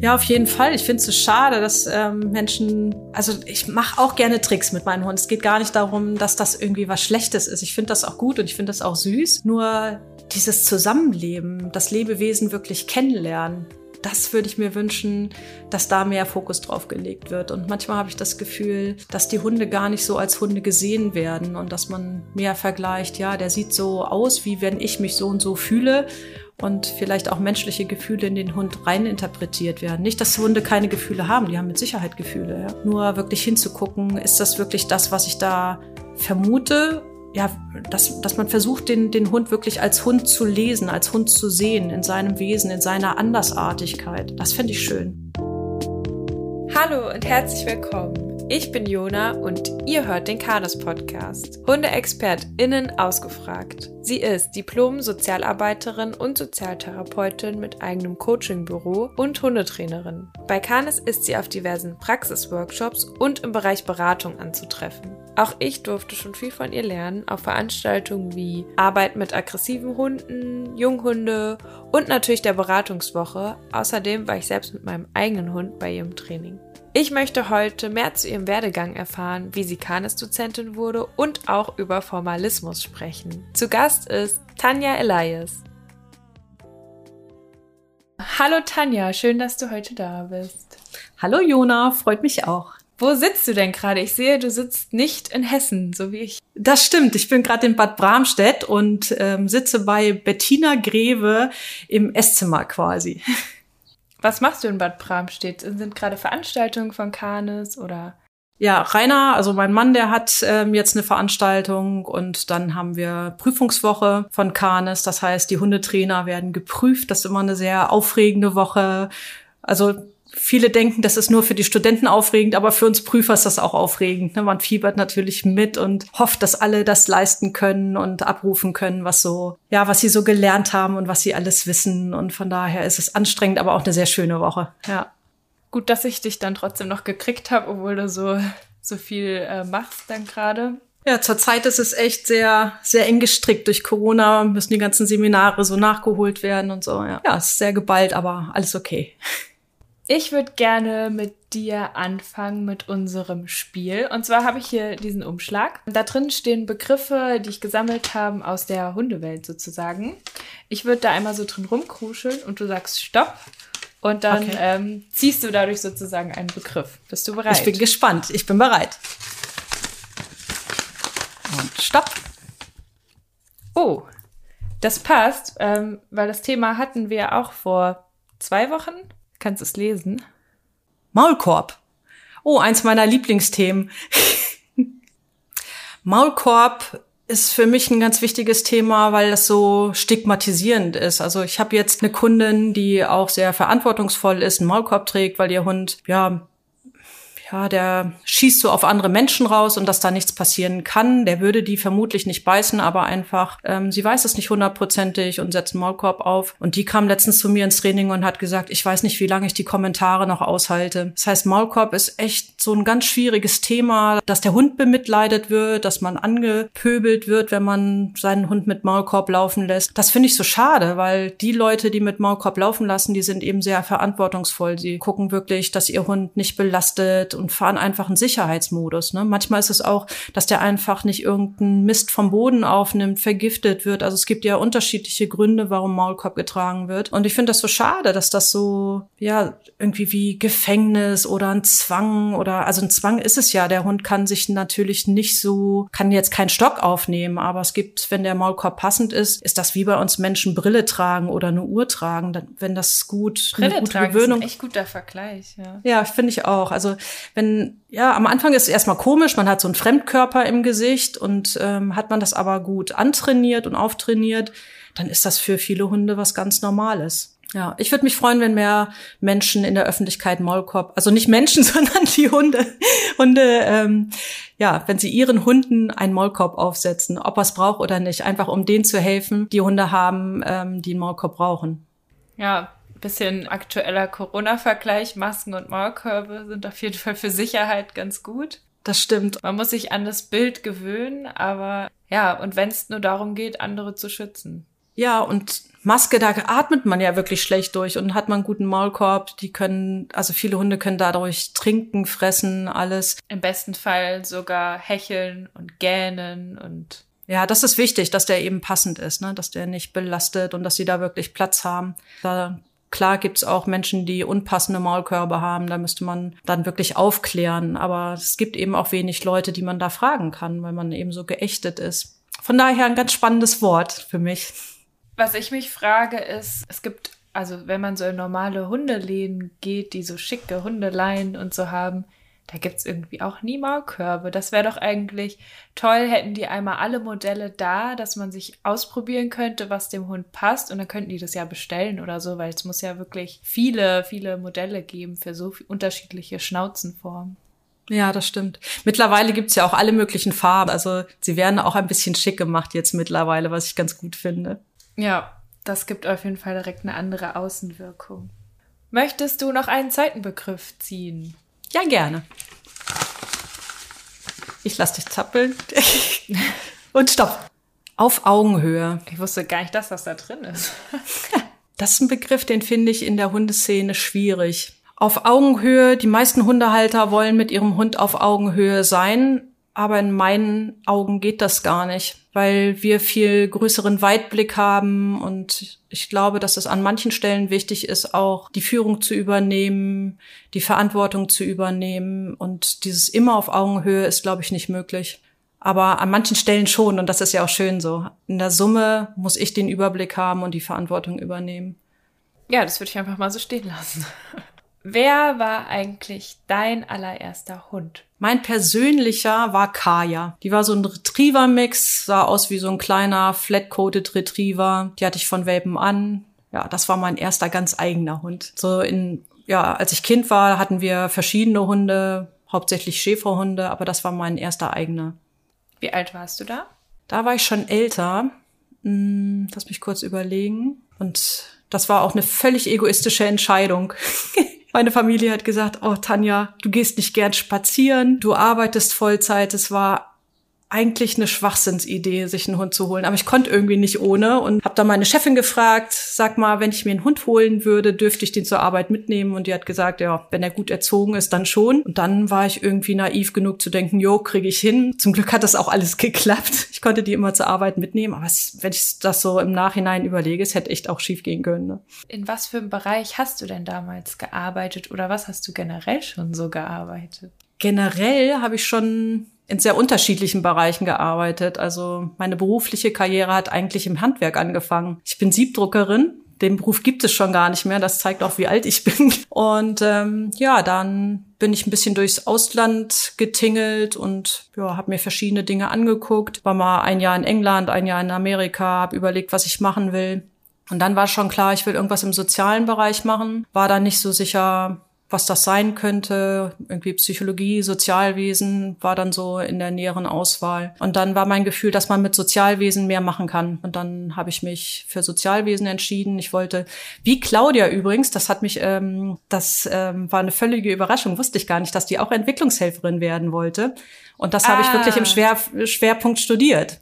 Ja, auf jeden Fall. Ich finde es so schade, dass ähm, Menschen, also ich mache auch gerne Tricks mit meinen Hunden. Es geht gar nicht darum, dass das irgendwie was Schlechtes ist. Ich finde das auch gut und ich finde das auch süß. Nur dieses Zusammenleben, das Lebewesen wirklich kennenlernen, das würde ich mir wünschen, dass da mehr Fokus drauf gelegt wird. Und manchmal habe ich das Gefühl, dass die Hunde gar nicht so als Hunde gesehen werden und dass man mehr vergleicht, ja, der sieht so aus, wie wenn ich mich so und so fühle und vielleicht auch menschliche Gefühle in den Hund reininterpretiert werden. Nicht, dass Hunde keine Gefühle haben, die haben mit Sicherheit Gefühle. Ja. Nur wirklich hinzugucken, ist das wirklich das, was ich da vermute? Ja, dass, dass man versucht, den, den Hund wirklich als Hund zu lesen, als Hund zu sehen, in seinem Wesen, in seiner Andersartigkeit. Das fände ich schön. Hallo und herzlich willkommen. Ich bin Jona und ihr hört den Kanes Podcast. HundeexpertInnen ausgefragt. Sie ist Diplom-Sozialarbeiterin und Sozialtherapeutin mit eigenem Coachingbüro und Hundetrainerin. Bei Kanes ist sie auf diversen Praxisworkshops und im Bereich Beratung anzutreffen. Auch ich durfte schon viel von ihr lernen auf Veranstaltungen wie Arbeit mit aggressiven Hunden, Junghunde und natürlich der Beratungswoche. Außerdem war ich selbst mit meinem eigenen Hund bei ihrem Training. Ich möchte heute mehr zu ihrem Werdegang erfahren, wie sie Kanes-Dozentin wurde und auch über Formalismus sprechen. Zu Gast ist Tanja Elias. Hallo Tanja, schön, dass du heute da bist. Hallo Jona, freut mich auch. Wo sitzt du denn gerade? Ich sehe, du sitzt nicht in Hessen, so wie ich. Das stimmt. Ich bin gerade in Bad Bramstedt und ähm, sitze bei Bettina Greve im Esszimmer quasi. Was machst du in Bad Bramstedt? Sind gerade Veranstaltungen von Kanes oder? Ja, Rainer, also mein Mann, der hat ähm, jetzt eine Veranstaltung und dann haben wir Prüfungswoche von Kanes. Das heißt, die Hundetrainer werden geprüft. Das ist immer eine sehr aufregende Woche. Also Viele denken, das ist nur für die Studenten aufregend, aber für uns Prüfer ist das auch aufregend. Ne? Man fiebert natürlich mit und hofft, dass alle das leisten können und abrufen können, was so, ja, was sie so gelernt haben und was sie alles wissen. Und von daher ist es anstrengend, aber auch eine sehr schöne Woche. Ja. Gut, dass ich dich dann trotzdem noch gekriegt habe, obwohl du so, so viel äh, machst dann gerade. Ja, zurzeit ist es echt sehr, sehr eng gestrickt. Durch Corona müssen die ganzen Seminare so nachgeholt werden und so. Ja, ja ist sehr geballt, aber alles okay. Ich würde gerne mit dir anfangen mit unserem Spiel. Und zwar habe ich hier diesen Umschlag. Da drin stehen Begriffe, die ich gesammelt habe aus der Hundewelt sozusagen. Ich würde da einmal so drin rumkruscheln und du sagst Stopp. Und dann okay. ähm, ziehst du dadurch sozusagen einen Begriff. Bist du bereit? Ich bin gespannt. Ich bin bereit. Und Stopp. Oh, das passt, ähm, weil das Thema hatten wir auch vor zwei Wochen Kannst es lesen? Maulkorb. Oh, eins meiner Lieblingsthemen. Maulkorb ist für mich ein ganz wichtiges Thema, weil das so stigmatisierend ist. Also ich habe jetzt eine Kundin, die auch sehr verantwortungsvoll ist, einen Maulkorb trägt, weil ihr Hund ja ja, der schießt so auf andere Menschen raus und dass da nichts passieren kann. Der würde die vermutlich nicht beißen, aber einfach, ähm, sie weiß es nicht hundertprozentig und setzt einen Maulkorb auf. Und die kam letztens zu mir ins Training und hat gesagt, ich weiß nicht, wie lange ich die Kommentare noch aushalte. Das heißt, Maulkorb ist echt so ein ganz schwieriges Thema, dass der Hund bemitleidet wird, dass man angepöbelt wird, wenn man seinen Hund mit Maulkorb laufen lässt. Das finde ich so schade, weil die Leute, die mit Maulkorb laufen lassen, die sind eben sehr verantwortungsvoll. Sie gucken wirklich, dass ihr Hund nicht belastet und fahren einfach einen Sicherheitsmodus. Ne? Manchmal ist es auch, dass der einfach nicht irgendeinen Mist vom Boden aufnimmt, vergiftet wird. Also es gibt ja unterschiedliche Gründe, warum Maulkorb getragen wird. Und ich finde das so schade, dass das so, ja, irgendwie wie Gefängnis oder ein Zwang oder, also ein Zwang ist es ja. Der Hund kann sich natürlich nicht so, kann jetzt keinen Stock aufnehmen, aber es gibt, wenn der Maulkorb passend ist, ist das wie bei uns Menschen Brille tragen oder eine Uhr tragen, wenn das gut, Brille eine gute tragen Gewöhnung. Ist ein echt guter Vergleich, ja. Ja, finde ich auch. Also wenn, ja, am Anfang ist es erstmal komisch, man hat so einen Fremdkörper im Gesicht und ähm, hat man das aber gut antrainiert und auftrainiert, dann ist das für viele Hunde was ganz Normales. Ja, ich würde mich freuen, wenn mehr Menschen in der Öffentlichkeit Maulkorb, also nicht Menschen, sondern die Hunde, Hunde, ähm, ja, wenn sie ihren Hunden einen Maulkorb aufsetzen, ob er es braucht oder nicht, einfach um denen zu helfen, die Hunde haben, ähm, die einen Maulkorb brauchen. Ja, bisschen aktueller Corona-Vergleich, Masken und Maulkörbe sind auf jeden Fall für Sicherheit ganz gut. Das stimmt. Man muss sich an das Bild gewöhnen, aber ja, und wenn es nur darum geht, andere zu schützen. Ja, und Maske, da atmet man ja wirklich schlecht durch und hat man einen guten Maulkorb. Die können, also viele Hunde können dadurch trinken, fressen, alles. Im besten Fall sogar hecheln und gähnen und ja, das ist wichtig, dass der eben passend ist, ne? dass der nicht belastet und dass sie da wirklich Platz haben. Da Klar gibt's auch Menschen, die unpassende Maulkörbe haben. Da müsste man dann wirklich aufklären. Aber es gibt eben auch wenig Leute, die man da fragen kann, weil man eben so geächtet ist. Von daher ein ganz spannendes Wort für mich. Was ich mich frage ist, es gibt, also wenn man so in normale Hundeläden geht, die so schicke Hundeleien und so haben, da gibt's irgendwie auch nie Maulkörbe. Das wäre doch eigentlich toll, hätten die einmal alle Modelle da, dass man sich ausprobieren könnte, was dem Hund passt. Und dann könnten die das ja bestellen oder so, weil es muss ja wirklich viele, viele Modelle geben für so unterschiedliche Schnauzenformen. Ja, das stimmt. Mittlerweile gibt's ja auch alle möglichen Farben. Also sie werden auch ein bisschen schick gemacht jetzt mittlerweile, was ich ganz gut finde. Ja, das gibt auf jeden Fall direkt eine andere Außenwirkung. Möchtest du noch einen zweiten Begriff ziehen? Ja, gerne. Ich lass dich zappeln. Und stopp. Auf Augenhöhe. Ich wusste gar nicht, dass das da drin ist. das ist ein Begriff, den finde ich in der Hundeszene schwierig. Auf Augenhöhe, die meisten Hundehalter wollen mit ihrem Hund auf Augenhöhe sein, aber in meinen Augen geht das gar nicht, weil wir viel größeren Weitblick haben und ich glaube, dass es an manchen Stellen wichtig ist, auch die Führung zu übernehmen, die Verantwortung zu übernehmen und dieses immer auf Augenhöhe ist, glaube ich, nicht möglich. Aber an manchen Stellen schon und das ist ja auch schön so. In der Summe muss ich den Überblick haben und die Verantwortung übernehmen. Ja, das würde ich einfach mal so stehen lassen. Wer war eigentlich dein allererster Hund? Mein persönlicher war Kaya. Die war so ein Retriever-Mix, sah aus wie so ein kleiner flat-coated Retriever. Die hatte ich von Welpen an. Ja, das war mein erster ganz eigener Hund. So in, ja, als ich Kind war, hatten wir verschiedene Hunde, hauptsächlich Schäferhunde, aber das war mein erster eigener. Wie alt warst du da? Da war ich schon älter. Hm, lass mich kurz überlegen. Und das war auch eine völlig egoistische Entscheidung. Meine Familie hat gesagt, oh Tanja, du gehst nicht gern spazieren, du arbeitest Vollzeit. Es war eigentlich eine Schwachsinnsidee, sich einen Hund zu holen. Aber ich konnte irgendwie nicht ohne und habe dann meine Chefin gefragt, sag mal, wenn ich mir einen Hund holen würde, dürfte ich den zur Arbeit mitnehmen? Und die hat gesagt, ja, wenn er gut erzogen ist, dann schon. Und dann war ich irgendwie naiv genug zu denken, jo, kriege ich hin. Zum Glück hat das auch alles geklappt. Ich konnte die immer zur Arbeit mitnehmen. Aber wenn ich das so im Nachhinein überlege, es hätte echt auch schief gehen können. Ne? In was für einem Bereich hast du denn damals gearbeitet oder was hast du generell schon so gearbeitet? Generell habe ich schon in sehr unterschiedlichen Bereichen gearbeitet. Also meine berufliche Karriere hat eigentlich im Handwerk angefangen. Ich bin Siebdruckerin. Den Beruf gibt es schon gar nicht mehr. Das zeigt auch, wie alt ich bin. Und ähm, ja, dann bin ich ein bisschen durchs Ausland getingelt und ja, habe mir verschiedene Dinge angeguckt. War mal ein Jahr in England, ein Jahr in Amerika, habe überlegt, was ich machen will. Und dann war schon klar, ich will irgendwas im sozialen Bereich machen. War dann nicht so sicher, was das sein könnte. Irgendwie Psychologie, Sozialwesen war dann so in der näheren Auswahl. Und dann war mein Gefühl, dass man mit Sozialwesen mehr machen kann. Und dann habe ich mich für Sozialwesen entschieden. Ich wollte, wie Claudia übrigens, das hat mich, ähm, das ähm, war eine völlige Überraschung, wusste ich gar nicht, dass die auch Entwicklungshelferin werden wollte. Und das ah. habe ich wirklich im ah. Schwer, Schwerpunkt studiert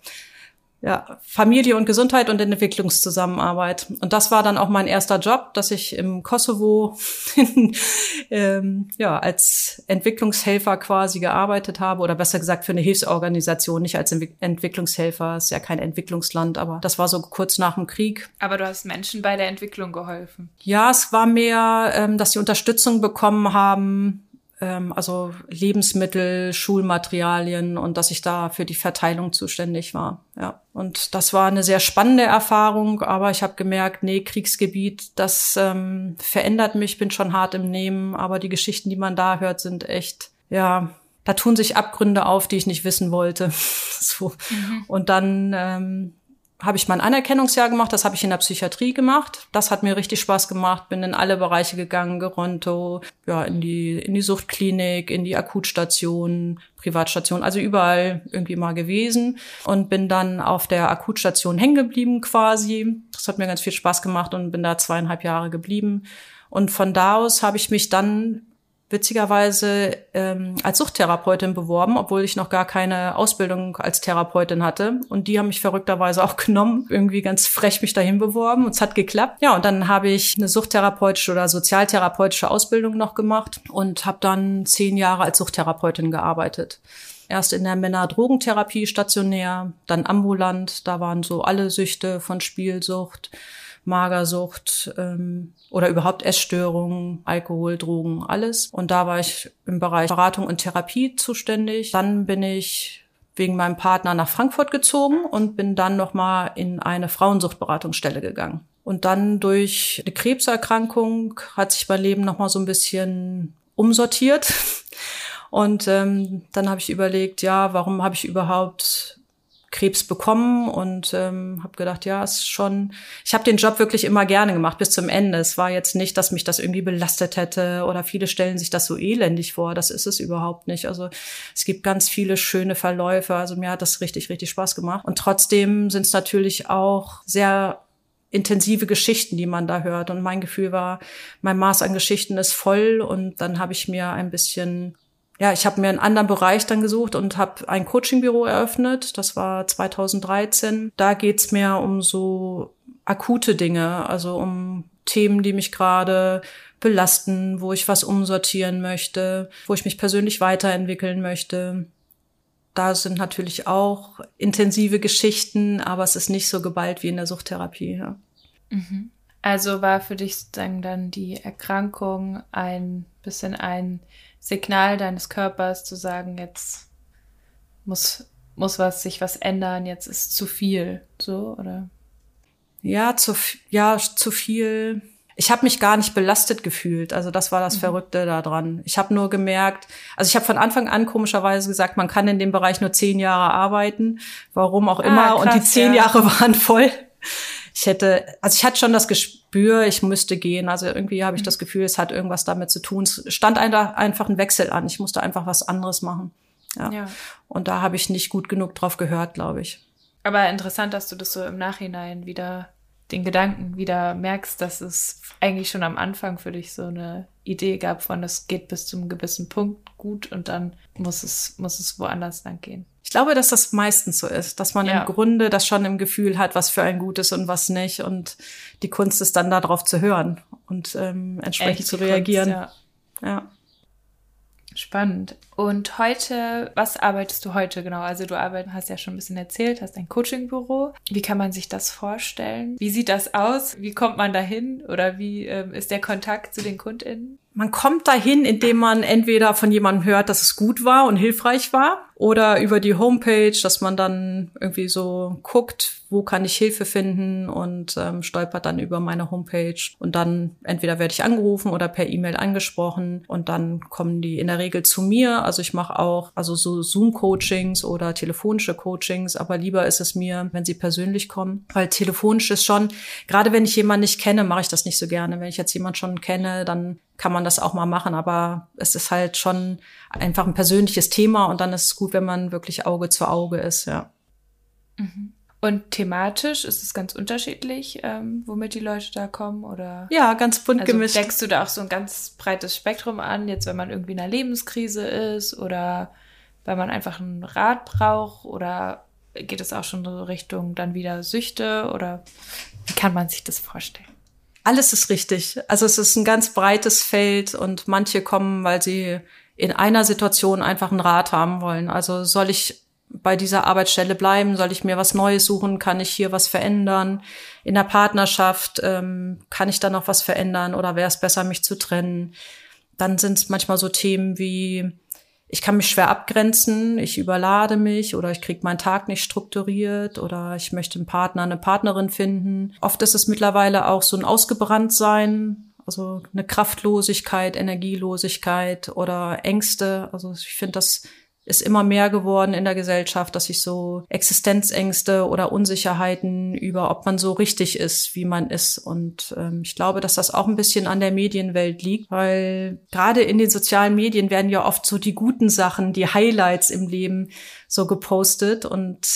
ja, Familie und Gesundheit und Entwicklungszusammenarbeit. Und das war dann auch mein erster Job, dass ich im Kosovo ähm, ja, als Entwicklungshelfer quasi gearbeitet habe oder besser gesagt für eine Hilfsorganisation, nicht als Entwicklungshelfer, ist ja kein Entwicklungsland, aber das war so kurz nach dem Krieg. Aber du hast Menschen bei der Entwicklung geholfen. Ja, es war mehr, ähm, dass sie Unterstützung bekommen haben, ähm, also Lebensmittel, Schulmaterialien und dass ich da für die Verteilung zuständig war. Ja, und das war eine sehr spannende Erfahrung, aber ich habe gemerkt, nee, Kriegsgebiet, das ähm, verändert mich, bin schon hart im Nehmen, aber die Geschichten, die man da hört, sind echt, ja, da tun sich Abgründe auf, die ich nicht wissen wollte. so. Mhm. Und dann ähm, habe ich mein Anerkennungsjahr gemacht, das habe ich in der Psychiatrie gemacht. Das hat mir richtig Spaß gemacht, bin in alle Bereiche gegangen, Geronto, ja, in die, in die Suchtklinik, in die Akutstation, Privatstation, also überall irgendwie mal gewesen und bin dann auf der Akutstation hängen geblieben quasi. Das hat mir ganz viel Spaß gemacht und bin da zweieinhalb Jahre geblieben. Und von da aus habe ich mich dann witzigerweise ähm, als Suchttherapeutin beworben, obwohl ich noch gar keine Ausbildung als Therapeutin hatte. Und die haben mich verrückterweise auch genommen, irgendwie ganz frech mich dahin beworben und es hat geklappt. Ja, und dann habe ich eine suchttherapeutische oder sozialtherapeutische Ausbildung noch gemacht und habe dann zehn Jahre als Suchttherapeutin gearbeitet. Erst in der Männer-Drogentherapie stationär, dann ambulant, da waren so alle Süchte von Spielsucht, Magersucht ähm, oder überhaupt Essstörungen, Alkohol, Drogen, alles. Und da war ich im Bereich Beratung und Therapie zuständig. Dann bin ich wegen meinem Partner nach Frankfurt gezogen und bin dann nochmal in eine Frauensuchtberatungsstelle gegangen. Und dann durch eine Krebserkrankung hat sich mein Leben nochmal so ein bisschen umsortiert. Und ähm, dann habe ich überlegt, ja, warum habe ich überhaupt Krebs bekommen und ähm, habe gedacht, ja, ist schon. Ich habe den Job wirklich immer gerne gemacht bis zum Ende. Es war jetzt nicht, dass mich das irgendwie belastet hätte oder viele stellen sich das so elendig vor. Das ist es überhaupt nicht. Also es gibt ganz viele schöne Verläufe. Also mir hat das richtig, richtig Spaß gemacht. Und trotzdem sind es natürlich auch sehr intensive Geschichten, die man da hört. Und mein Gefühl war, mein Maß an Geschichten ist voll. Und dann habe ich mir ein bisschen ja, ich habe mir einen anderen Bereich dann gesucht und habe ein Coachingbüro eröffnet. Das war 2013. Da geht's mehr um so akute Dinge, also um Themen, die mich gerade belasten, wo ich was umsortieren möchte, wo ich mich persönlich weiterentwickeln möchte. Da sind natürlich auch intensive Geschichten, aber es ist nicht so geballt wie in der Suchttherapie. Ja. Mhm. Also war für dich sozusagen dann die Erkrankung ein bisschen ein Signal deines Körpers zu sagen, jetzt muss, muss was, sich was ändern, jetzt ist zu viel, so, oder? Ja, zu, ja, zu viel. Ich habe mich gar nicht belastet gefühlt. Also das war das mhm. Verrückte daran. Ich habe nur gemerkt, also ich habe von Anfang an komischerweise gesagt, man kann in dem Bereich nur zehn Jahre arbeiten, warum auch ah, immer. Ah, krass, und die zehn ja. Jahre waren voll ich hätte, also ich hatte schon das Gespür, ich müsste gehen. Also irgendwie habe ich mhm. das Gefühl, es hat irgendwas damit zu tun. Es stand einfach ein Wechsel an. Ich musste einfach was anderes machen. Ja. ja. Und da habe ich nicht gut genug drauf gehört, glaube ich. Aber interessant, dass du das so im Nachhinein wieder den Gedanken wieder merkst, dass es eigentlich schon am Anfang für dich so eine Idee gab von, es geht bis zum gewissen Punkt gut und dann muss es, muss es woanders lang gehen. Ich glaube, dass das meistens so ist, dass man ja. im Grunde das schon im Gefühl hat, was für ein gut ist und was nicht. Und die Kunst ist dann darauf zu hören und ähm, entsprechend Echt, zu reagieren. Kunst, ja. ja. Spannend. Und heute, was arbeitest du heute genau? Also du arbeitest, hast ja schon ein bisschen erzählt, hast ein Coachingbüro. Wie kann man sich das vorstellen? Wie sieht das aus? Wie kommt man dahin? Oder wie ähm, ist der Kontakt zu den KundInnen? Man kommt dahin, indem man entweder von jemandem hört, dass es gut war und hilfreich war, oder über die Homepage, dass man dann irgendwie so guckt, wo kann ich Hilfe finden und ähm, stolpert dann über meine Homepage. Und dann entweder werde ich angerufen oder per E-Mail angesprochen und dann kommen die in der Regel zu mir. Also ich mache auch also so Zoom-Coachings oder telefonische Coachings, aber lieber ist es mir, wenn sie persönlich kommen, weil telefonisch ist schon, gerade wenn ich jemanden nicht kenne, mache ich das nicht so gerne. Wenn ich jetzt jemanden schon kenne, dann kann man das auch mal machen, aber es ist halt schon einfach ein persönliches Thema und dann ist es gut, wenn man wirklich Auge zu Auge ist, ja. Mhm. Und thematisch ist es ganz unterschiedlich, ähm, womit die Leute da kommen, oder? Ja, ganz bunt also gemischt. Deckst du da auch so ein ganz breites Spektrum an, jetzt wenn man irgendwie in einer Lebenskrise ist oder weil man einfach einen Rat braucht oder geht es auch schon so Richtung dann wieder Süchte oder wie kann man sich das vorstellen? Alles ist richtig. Also es ist ein ganz breites Feld und manche kommen, weil sie in einer Situation einfach einen Rat haben wollen. Also soll ich bei dieser Arbeitsstelle bleiben? Soll ich mir was Neues suchen? Kann ich hier was verändern? In der Partnerschaft ähm, kann ich da noch was verändern oder wäre es besser, mich zu trennen? Dann sind es manchmal so Themen wie ich kann mich schwer abgrenzen, ich überlade mich oder ich kriege meinen Tag nicht strukturiert oder ich möchte einen Partner, eine Partnerin finden. Oft ist es mittlerweile auch so ein Ausgebranntsein, also eine Kraftlosigkeit, Energielosigkeit oder Ängste. Also ich finde das ist immer mehr geworden in der Gesellschaft, dass sich so Existenzängste oder Unsicherheiten über, ob man so richtig ist, wie man ist. Und ähm, ich glaube, dass das auch ein bisschen an der Medienwelt liegt, weil gerade in den sozialen Medien werden ja oft so die guten Sachen, die Highlights im Leben so gepostet und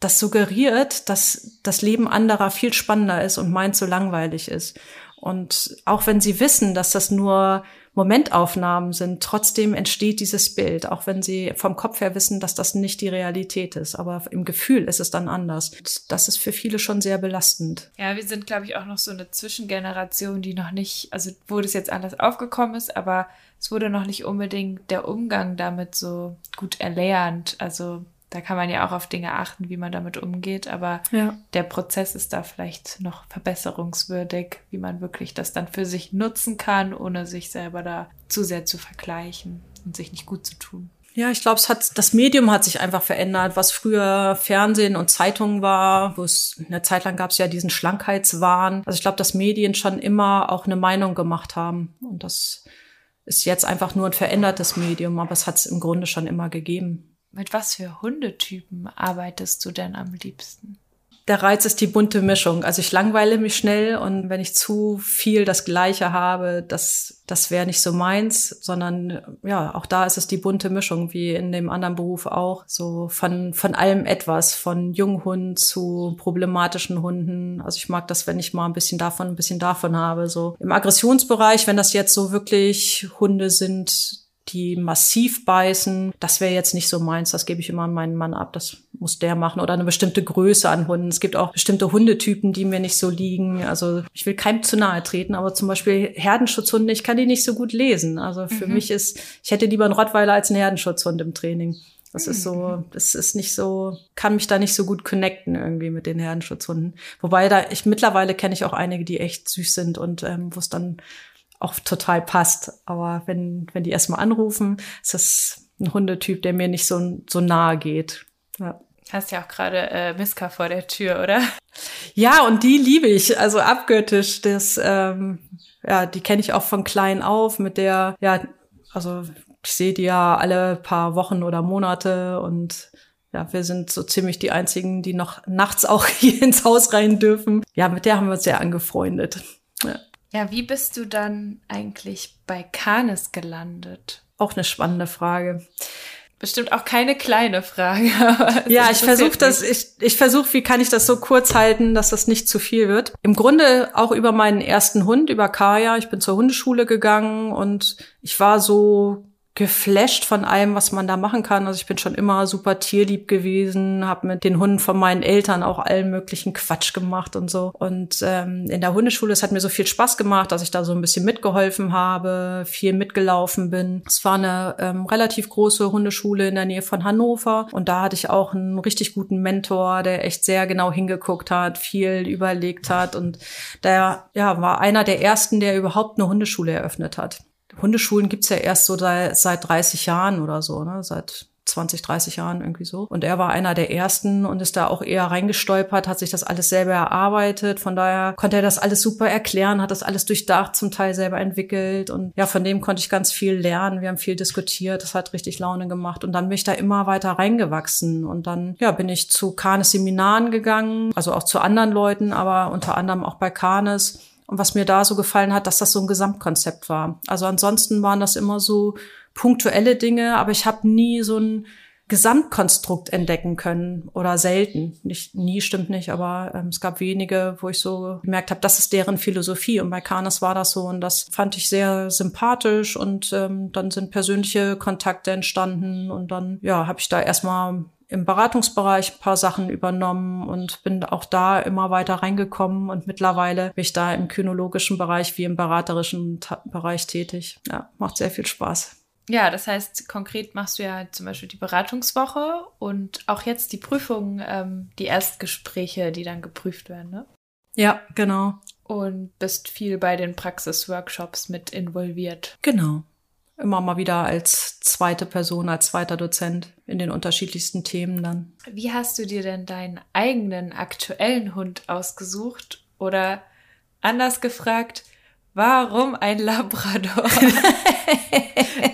das suggeriert, dass das Leben anderer viel spannender ist und meint so langweilig ist. Und auch wenn sie wissen, dass das nur Momentaufnahmen sind. Trotzdem entsteht dieses Bild, auch wenn sie vom Kopf her wissen, dass das nicht die Realität ist. Aber im Gefühl ist es dann anders. Das ist für viele schon sehr belastend. Ja, wir sind, glaube ich, auch noch so eine Zwischengeneration, die noch nicht, also wo das jetzt anders aufgekommen ist, aber es wurde noch nicht unbedingt der Umgang damit so gut erlernt. Also da kann man ja auch auf Dinge achten, wie man damit umgeht, aber ja. der Prozess ist da vielleicht noch verbesserungswürdig, wie man wirklich das dann für sich nutzen kann, ohne sich selber da zu sehr zu vergleichen und sich nicht gut zu tun. Ja, ich glaube, es hat das Medium hat sich einfach verändert, was früher Fernsehen und Zeitungen war, wo es eine Zeit lang gab es ja diesen Schlankheitswahn. Also ich glaube, dass Medien schon immer auch eine Meinung gemacht haben und das ist jetzt einfach nur ein verändertes Medium, aber es hat es im Grunde schon immer gegeben. Mit was für Hundetypen arbeitest du denn am liebsten? Der Reiz ist die bunte Mischung. Also ich langweile mich schnell und wenn ich zu viel das Gleiche habe, das, das wäre nicht so meins, sondern ja, auch da ist es die bunte Mischung, wie in dem anderen Beruf auch. So von, von allem etwas, von Junghunden zu problematischen Hunden. Also ich mag das, wenn ich mal ein bisschen davon, ein bisschen davon habe. So im Aggressionsbereich, wenn das jetzt so wirklich Hunde sind, die massiv beißen. Das wäre jetzt nicht so meins. Das gebe ich immer an meinen Mann ab. Das muss der machen. Oder eine bestimmte Größe an Hunden. Es gibt auch bestimmte Hundetypen, die mir nicht so liegen. Also ich will keinem zu nahe treten, aber zum Beispiel Herdenschutzhunde, ich kann die nicht so gut lesen. Also für mhm. mich ist, ich hätte lieber einen Rottweiler als einen Herdenschutzhund im Training. Das ist so, mhm. das ist nicht so, kann mich da nicht so gut connecten irgendwie mit den Herdenschutzhunden. Wobei da, ich mittlerweile kenne ich auch einige, die echt süß sind und ähm, wo es dann auch total passt. Aber wenn, wenn die erstmal anrufen, ist das ein Hundetyp, der mir nicht so, so nahe geht. Ja. Hast ja auch gerade äh, Miska vor der Tür, oder? Ja, und die liebe ich, also abgöttisch. Das, ähm, ja, die kenne ich auch von klein auf, mit der, ja, also ich sehe die ja alle paar Wochen oder Monate und ja, wir sind so ziemlich die einzigen, die noch nachts auch hier ins Haus rein dürfen. Ja, mit der haben wir uns sehr angefreundet. Ja. Wie bist du dann eigentlich bei Canis gelandet? Auch eine spannende Frage. Bestimmt auch keine kleine Frage. ja, ich versuche das, ich, ich versuche, wie kann ich das so kurz halten, dass das nicht zu viel wird. Im Grunde auch über meinen ersten Hund, über Kaya. Ich bin zur Hundeschule gegangen und ich war so geflasht von allem, was man da machen kann. Also ich bin schon immer super tierlieb gewesen, habe mit den Hunden von meinen Eltern auch allen möglichen Quatsch gemacht und so. Und ähm, in der Hundeschule, es hat mir so viel Spaß gemacht, dass ich da so ein bisschen mitgeholfen habe, viel mitgelaufen bin. Es war eine ähm, relativ große Hundeschule in der Nähe von Hannover und da hatte ich auch einen richtig guten Mentor, der echt sehr genau hingeguckt hat, viel überlegt hat und der ja war einer der ersten, der überhaupt eine Hundeschule eröffnet hat. Hundeschulen gibt's ja erst so seit, seit 30 Jahren oder so, ne? Seit 20, 30 Jahren irgendwie so. Und er war einer der ersten und ist da auch eher reingestolpert, hat sich das alles selber erarbeitet. Von daher konnte er das alles super erklären, hat das alles durchdacht, zum Teil selber entwickelt. Und ja, von dem konnte ich ganz viel lernen. Wir haben viel diskutiert. Das hat richtig Laune gemacht. Und dann bin ich da immer weiter reingewachsen. Und dann, ja, bin ich zu Kanes Seminaren gegangen, also auch zu anderen Leuten, aber unter anderem auch bei Kanes und was mir da so gefallen hat, dass das so ein Gesamtkonzept war. Also ansonsten waren das immer so punktuelle Dinge, aber ich habe nie so ein Gesamtkonstrukt entdecken können oder selten. Nicht nie stimmt nicht, aber ähm, es gab wenige, wo ich so gemerkt habe, das ist deren Philosophie. Und bei Kanes war das so und das fand ich sehr sympathisch und ähm, dann sind persönliche Kontakte entstanden und dann ja habe ich da erstmal im Beratungsbereich ein paar Sachen übernommen und bin auch da immer weiter reingekommen und mittlerweile bin ich da im kynologischen Bereich wie im beraterischen Bereich tätig. Ja, macht sehr viel Spaß. Ja, das heißt, konkret machst du ja zum Beispiel die Beratungswoche und auch jetzt die Prüfungen, ähm, die Erstgespräche, die dann geprüft werden, ne? Ja, genau. Und bist viel bei den Praxisworkshops mit involviert. Genau immer mal wieder als zweite Person, als zweiter Dozent in den unterschiedlichsten Themen dann. Wie hast du dir denn deinen eigenen aktuellen Hund ausgesucht? Oder anders gefragt, warum ein Labrador?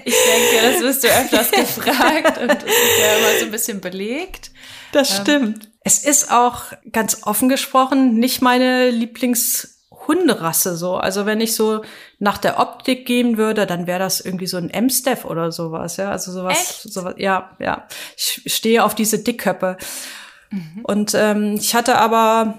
ich denke, das wirst du öfters gefragt und das ist ja immer so ein bisschen belegt. Das ähm, stimmt. Es ist auch ganz offen gesprochen nicht meine Lieblings Hunderasse so. Also wenn ich so nach der Optik gehen würde, dann wäre das irgendwie so ein M-Staff oder sowas, ja. Also sowas, Echt? sowas, ja, ja. Ich stehe auf diese Dickköppe. Mhm. Und ähm, ich hatte aber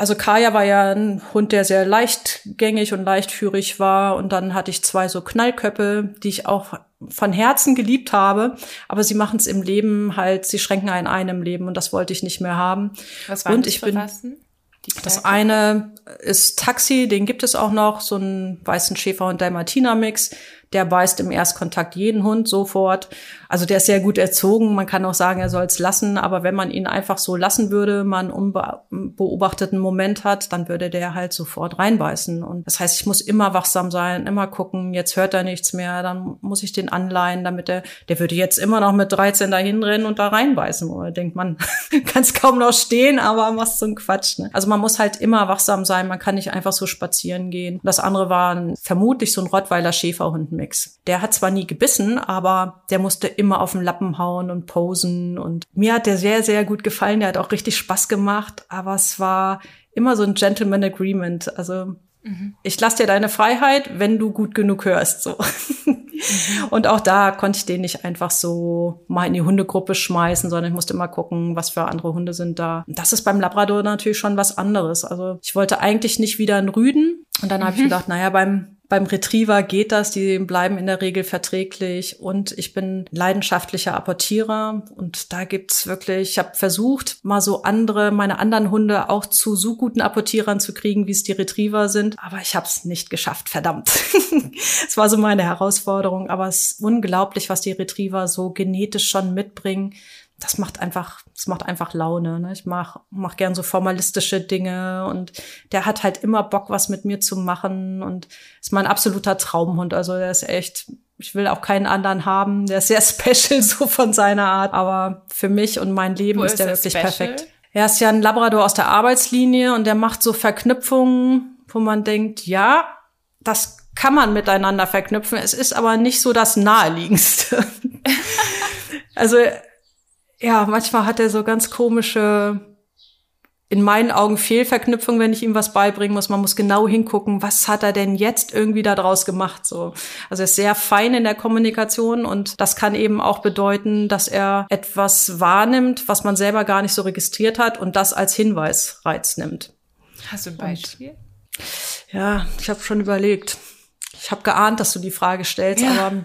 also Kaya war ja ein Hund, der sehr leichtgängig und leichtführig war. Und dann hatte ich zwei so Knallköppe, die ich auch von Herzen geliebt habe. Aber sie machen es im Leben halt, sie schränken einen ein im Leben und das wollte ich nicht mehr haben. Was waren und das ich bin, Rassen? Das eine ist Taxi, den gibt es auch noch, so einen weißen Schäfer- und Dalmatiner-Mix. Der beißt im Erstkontakt jeden Hund sofort. Also der ist sehr gut erzogen. Man kann auch sagen, er soll es lassen. Aber wenn man ihn einfach so lassen würde, man unbeobachteten Moment hat, dann würde der halt sofort reinbeißen. Und das heißt, ich muss immer wachsam sein, immer gucken, jetzt hört er nichts mehr, dann muss ich den anleihen, damit er, der würde jetzt immer noch mit 13 dahin rennen und da reinbeißen. Oder denkt man, kann es kaum noch stehen, aber was so ein Quatsch. Ne? Also man muss halt immer wachsam sein, man kann nicht einfach so spazieren gehen. Das andere war vermutlich so ein Rottweiler-Schäferhund-Mix. Der hat zwar nie gebissen, aber der musste immer auf den Lappen hauen und posen. Und mir hat der sehr, sehr gut gefallen. Der hat auch richtig Spaß gemacht, aber es war immer so ein Gentleman Agreement. Also ich lasse dir deine Freiheit, wenn du gut genug hörst. So. Und auch da konnte ich den nicht einfach so mal in die Hundegruppe schmeißen, sondern ich musste immer gucken, was für andere Hunde sind da. Und das ist beim Labrador natürlich schon was anderes. Also ich wollte eigentlich nicht wieder einen Rüden. Und dann habe ich gedacht, naja, beim beim Retriever geht das, die bleiben in der Regel verträglich und ich bin leidenschaftlicher Apportierer und da gibt's wirklich, ich habe versucht, mal so andere, meine anderen Hunde auch zu so guten Apportierern zu kriegen, wie es die Retriever sind, aber ich habe es nicht geschafft, verdammt. Es war so meine Herausforderung, aber es ist unglaublich, was die Retriever so genetisch schon mitbringen das macht einfach, das macht einfach Laune. Ne? Ich mach, mach gern so formalistische Dinge und der hat halt immer Bock, was mit mir zu machen und ist mein absoluter Traumhund. Also der ist echt, ich will auch keinen anderen haben. Der ist sehr special so von seiner Art, aber für mich und mein Leben Wo ist der er wirklich special? perfekt. Er ist ja ein Labrador aus der Arbeitslinie und der macht so Verknüpfungen, wo man denkt, ja, das kann man miteinander verknüpfen. Es ist aber nicht so das naheliegendste. also ja, manchmal hat er so ganz komische, in meinen Augen Fehlverknüpfungen, wenn ich ihm was beibringen muss. Man muss genau hingucken, was hat er denn jetzt irgendwie da draus gemacht, so. Also er ist sehr fein in der Kommunikation und das kann eben auch bedeuten, dass er etwas wahrnimmt, was man selber gar nicht so registriert hat und das als Hinweisreiz nimmt. Hast du ein Beispiel? Ja, ich habe schon überlegt. Ich habe geahnt, dass du die Frage stellst, Ja. aber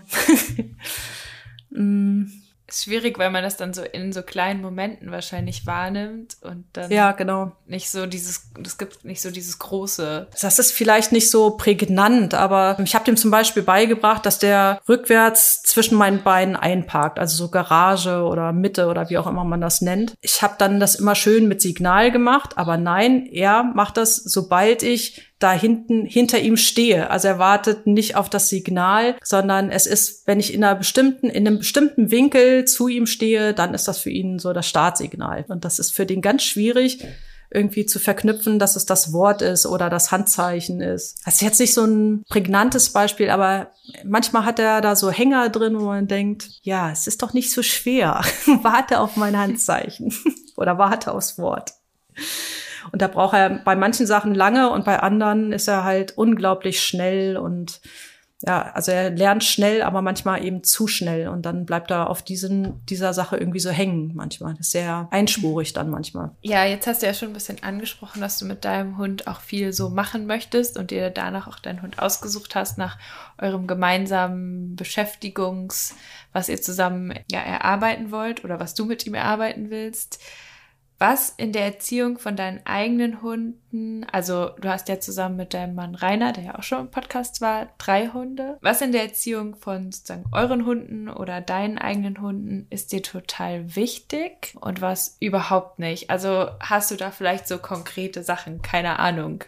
mm, schwierig, weil man das dann so in so kleinen Momenten wahrscheinlich wahrnimmt und dann ja, genau. nicht so dieses, es gibt nicht so dieses große. Das ist vielleicht nicht so prägnant, aber ich habe dem zum Beispiel beigebracht, dass der rückwärts zwischen meinen Beinen einparkt, also so Garage oder Mitte oder wie auch immer man das nennt. Ich habe dann das immer schön mit Signal gemacht, aber nein, er macht das, sobald ich da hinten hinter ihm stehe. Also er wartet nicht auf das Signal, sondern es ist, wenn ich in einer bestimmten, in einem bestimmten Winkel zu ihm stehe, dann ist das für ihn so das Startsignal. Und das ist für den ganz schwierig, irgendwie zu verknüpfen, dass es das Wort ist oder das Handzeichen ist. Das ist jetzt nicht so ein prägnantes Beispiel, aber manchmal hat er da so Hänger drin, wo man denkt, ja, es ist doch nicht so schwer. warte auf mein Handzeichen oder warte aufs Wort. Und da braucht er bei manchen Sachen lange und bei anderen ist er halt unglaublich schnell und ja, also er lernt schnell, aber manchmal eben zu schnell und dann bleibt er auf diesen, dieser Sache irgendwie so hängen manchmal. Das ist sehr einspurig dann manchmal. Ja, jetzt hast du ja schon ein bisschen angesprochen, dass du mit deinem Hund auch viel so machen möchtest und dir danach auch deinen Hund ausgesucht hast nach eurem gemeinsamen Beschäftigungs, was ihr zusammen ja erarbeiten wollt oder was du mit ihm erarbeiten willst. Was in der Erziehung von deinen eigenen Hunden, also du hast ja zusammen mit deinem Mann Rainer, der ja auch schon im Podcast war, drei Hunde. Was in der Erziehung von sozusagen euren Hunden oder deinen eigenen Hunden ist dir total wichtig und was überhaupt nicht? Also hast du da vielleicht so konkrete Sachen, keine Ahnung,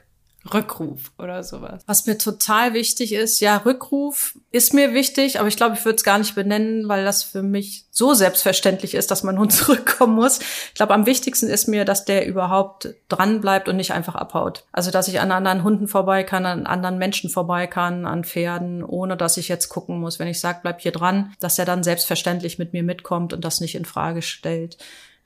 Rückruf oder sowas? Was mir total wichtig ist, ja, Rückruf ist mir wichtig, aber ich glaube, ich würde es gar nicht benennen, weil das für mich so selbstverständlich ist, dass mein Hund zurückkommen muss. Ich glaube, am wichtigsten ist mir, dass der überhaupt dran bleibt und nicht einfach abhaut. Also, dass ich an anderen Hunden vorbei kann, an anderen Menschen vorbei kann, an Pferden, ohne dass ich jetzt gucken muss, wenn ich sage, bleib hier dran, dass er dann selbstverständlich mit mir mitkommt und das nicht in Frage stellt.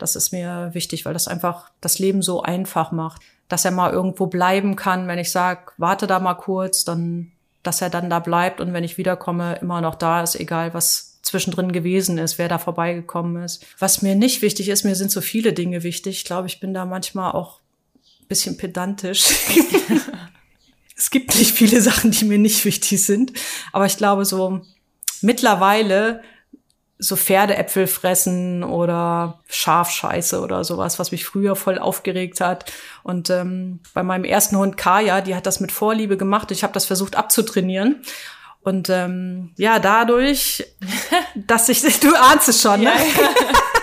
Das ist mir wichtig, weil das einfach das Leben so einfach macht dass er mal irgendwo bleiben kann. Wenn ich sage, warte da mal kurz, dann, dass er dann da bleibt und wenn ich wiederkomme, immer noch da ist, egal was zwischendrin gewesen ist, wer da vorbeigekommen ist. Was mir nicht wichtig ist, mir sind so viele Dinge wichtig. Ich glaube, ich bin da manchmal auch bisschen pedantisch. es gibt nicht viele Sachen, die mir nicht wichtig sind. Aber ich glaube, so mittlerweile so Pferdeäpfel fressen oder Schafscheiße oder sowas, was mich früher voll aufgeregt hat. Und ähm, bei meinem ersten Hund Kaya, die hat das mit Vorliebe gemacht. Ich habe das versucht abzutrainieren. Und ähm, ja, dadurch, dass ich, du ahnst es schon, ne?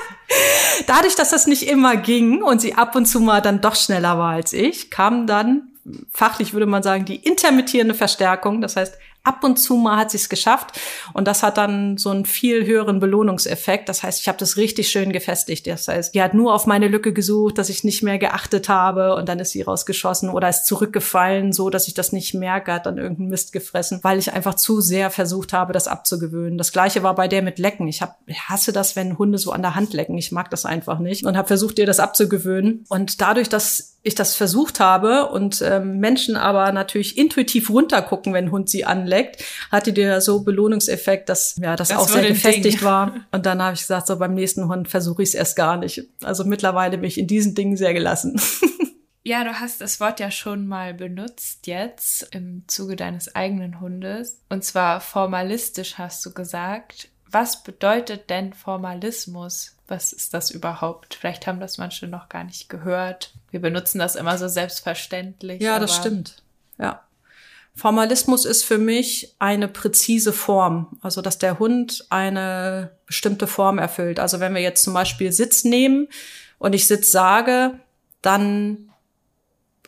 dadurch, dass das nicht immer ging und sie ab und zu mal dann doch schneller war als ich, kam dann fachlich würde man sagen, die intermittierende Verstärkung. Das heißt, ab und zu mal hat sie es geschafft und das hat dann so einen viel höheren Belohnungseffekt. Das heißt, ich habe das richtig schön gefestigt. Das heißt, die hat nur auf meine Lücke gesucht, dass ich nicht mehr geachtet habe und dann ist sie rausgeschossen oder ist zurückgefallen, so dass ich das nicht merke, hat dann irgendeinen Mist gefressen, weil ich einfach zu sehr versucht habe, das abzugewöhnen. Das gleiche war bei der mit Lecken. Ich hab, hasse das, wenn Hunde so an der Hand lecken. Ich mag das einfach nicht und habe versucht, ihr das abzugewöhnen. Und dadurch, dass ich das versucht habe und ähm, Menschen aber natürlich intuitiv runtergucken, wenn ein Hund sie anleckt, hatte der so Belohnungseffekt, dass ja das, das auch sehr gefestigt Ding. war. Und dann habe ich gesagt, so beim nächsten Hund versuche ich es erst gar nicht. Also mittlerweile bin ich in diesen Dingen sehr gelassen. Ja, du hast das Wort ja schon mal benutzt jetzt im Zuge deines eigenen Hundes. Und zwar formalistisch hast du gesagt. Was bedeutet denn Formalismus? Was ist das überhaupt? Vielleicht haben das manche noch gar nicht gehört. Wir benutzen das immer so selbstverständlich. Ja, das stimmt. Ja. Formalismus ist für mich eine präzise Form, also dass der Hund eine bestimmte Form erfüllt. Also wenn wir jetzt zum Beispiel Sitz nehmen und ich Sitz sage, dann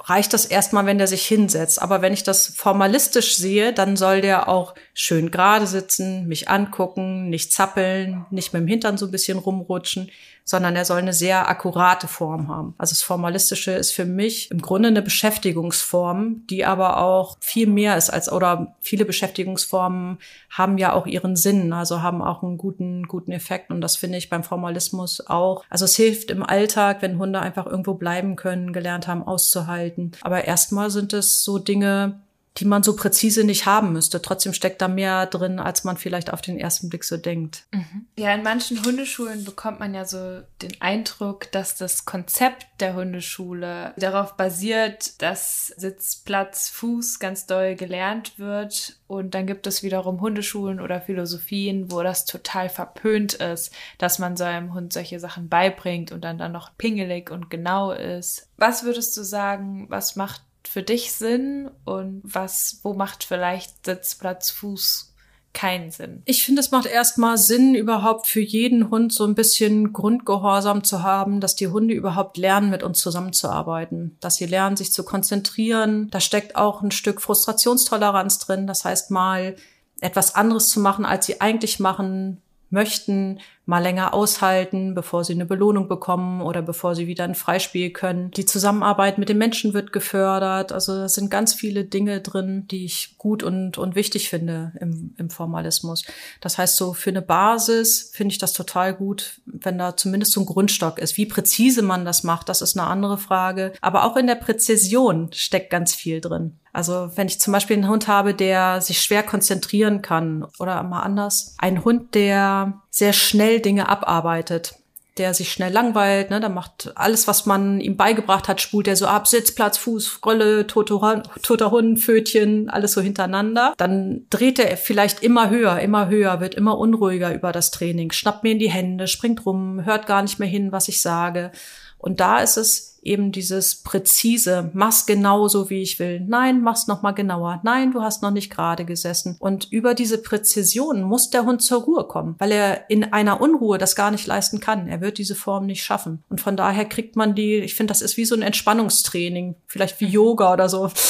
reicht das erstmal, wenn der sich hinsetzt. Aber wenn ich das formalistisch sehe, dann soll der auch schön gerade sitzen, mich angucken, nicht zappeln, nicht mit dem Hintern so ein bisschen rumrutschen sondern er soll eine sehr akkurate Form haben. Also das Formalistische ist für mich im Grunde eine Beschäftigungsform, die aber auch viel mehr ist als, oder viele Beschäftigungsformen haben ja auch ihren Sinn, also haben auch einen guten, guten Effekt. Und das finde ich beim Formalismus auch. Also es hilft im Alltag, wenn Hunde einfach irgendwo bleiben können, gelernt haben, auszuhalten. Aber erstmal sind es so Dinge, die man so präzise nicht haben müsste. Trotzdem steckt da mehr drin, als man vielleicht auf den ersten Blick so denkt. Mhm. Ja, in manchen Hundeschulen bekommt man ja so den Eindruck, dass das Konzept der Hundeschule darauf basiert, dass Sitz, Platz, Fuß ganz doll gelernt wird. Und dann gibt es wiederum Hundeschulen oder Philosophien, wo das total verpönt ist, dass man seinem Hund solche Sachen beibringt und dann dann noch pingelig und genau ist. Was würdest du sagen, was macht für dich Sinn und was, wo macht vielleicht Sitzplatz, Fuß keinen Sinn? Ich finde, es macht erstmal Sinn, überhaupt für jeden Hund so ein bisschen Grundgehorsam zu haben, dass die Hunde überhaupt lernen, mit uns zusammenzuarbeiten, dass sie lernen, sich zu konzentrieren. Da steckt auch ein Stück Frustrationstoleranz drin. Das heißt, mal etwas anderes zu machen, als sie eigentlich machen möchten, mal länger aushalten, bevor sie eine Belohnung bekommen oder bevor sie wieder ein Freispiel können. Die Zusammenarbeit mit den Menschen wird gefördert. Also da sind ganz viele Dinge drin, die ich gut und, und wichtig finde im, im Formalismus. Das heißt, so für eine Basis finde ich das total gut, wenn da zumindest so ein Grundstock ist. Wie präzise man das macht, das ist eine andere Frage. Aber auch in der Präzision steckt ganz viel drin. Also wenn ich zum Beispiel einen Hund habe, der sich schwer konzentrieren kann oder mal anders, ein Hund, der sehr schnell Dinge abarbeitet, der sich schnell langweilt, ne, der macht alles, was man ihm beigebracht hat, spult er so ab, Sitz, Platz, Fuß, Rolle, toter, toter Hund, Pfötchen, alles so hintereinander. Dann dreht er vielleicht immer höher, immer höher, wird immer unruhiger über das Training, schnappt mir in die Hände, springt rum, hört gar nicht mehr hin, was ich sage. Und da ist es eben dieses präzise, mach's genauso wie ich will. Nein, mach's noch mal genauer. Nein, du hast noch nicht gerade gesessen. Und über diese Präzision muss der Hund zur Ruhe kommen, weil er in einer Unruhe das gar nicht leisten kann. Er wird diese Form nicht schaffen. Und von daher kriegt man die, ich finde, das ist wie so ein Entspannungstraining, vielleicht wie Yoga oder so.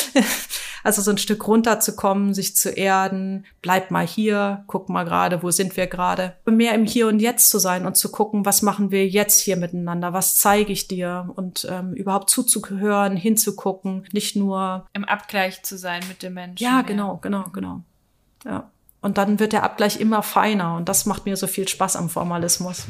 Also so ein Stück runterzukommen, sich zu erden, bleib mal hier, guck mal gerade, wo sind wir gerade. Mehr im Hier und Jetzt zu sein und zu gucken, was machen wir jetzt hier miteinander, was zeige ich dir und ähm, überhaupt zuzuhören, hinzugucken, nicht nur im Abgleich zu sein mit dem Menschen. Ja, genau, genau, genau. Ja. Und dann wird der Abgleich immer feiner und das macht mir so viel Spaß am Formalismus.